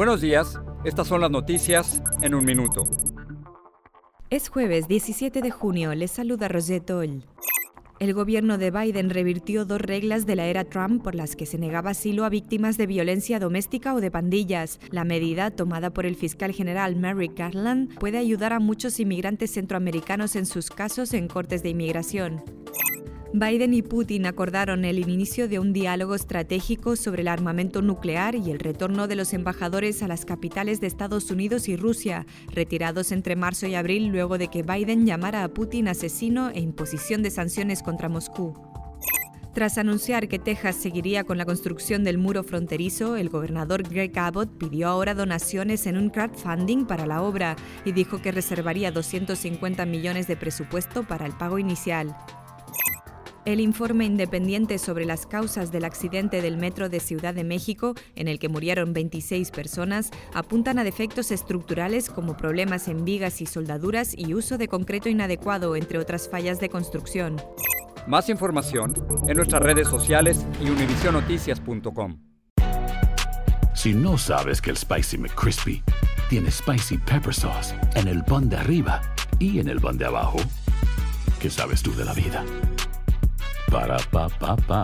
Buenos días, estas son las noticias en un minuto. Es jueves 17 de junio, les saluda Roger Toll. El gobierno de Biden revirtió dos reglas de la era Trump por las que se negaba asilo a víctimas de violencia doméstica o de pandillas. La medida, tomada por el fiscal general Merrick Garland, puede ayudar a muchos inmigrantes centroamericanos en sus casos en cortes de inmigración. Biden y Putin acordaron el inicio de un diálogo estratégico sobre el armamento nuclear y el retorno de los embajadores a las capitales de Estados Unidos y Rusia, retirados entre marzo y abril luego de que Biden llamara a Putin asesino e imposición de sanciones contra Moscú. Tras anunciar que Texas seguiría con la construcción del muro fronterizo, el gobernador Greg Abbott pidió ahora donaciones en un crowdfunding para la obra y dijo que reservaría 250 millones de presupuesto para el pago inicial. El informe independiente sobre las causas del accidente del metro de Ciudad de México, en el que murieron 26 personas, apuntan a defectos estructurales como problemas en vigas y soldaduras y uso de concreto inadecuado, entre otras fallas de construcción. Más información en nuestras redes sociales y univisionoticias.com. Si no sabes que el Spicy McCrispy tiene Spicy Pepper Sauce en el pan de arriba y en el pan de abajo, ¿qué sabes tú de la vida? Ba-da-ba-ba-ba